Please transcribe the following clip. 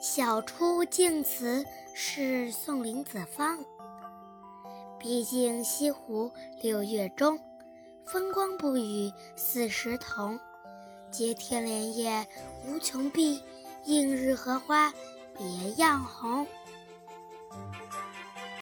晓出净慈寺送林子方。毕竟西湖六月中风光不与四时同接天莲叶无穷碧映日荷花别样红。